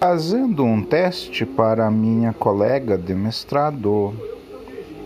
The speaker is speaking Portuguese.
fazendo um teste para minha colega de mestrado.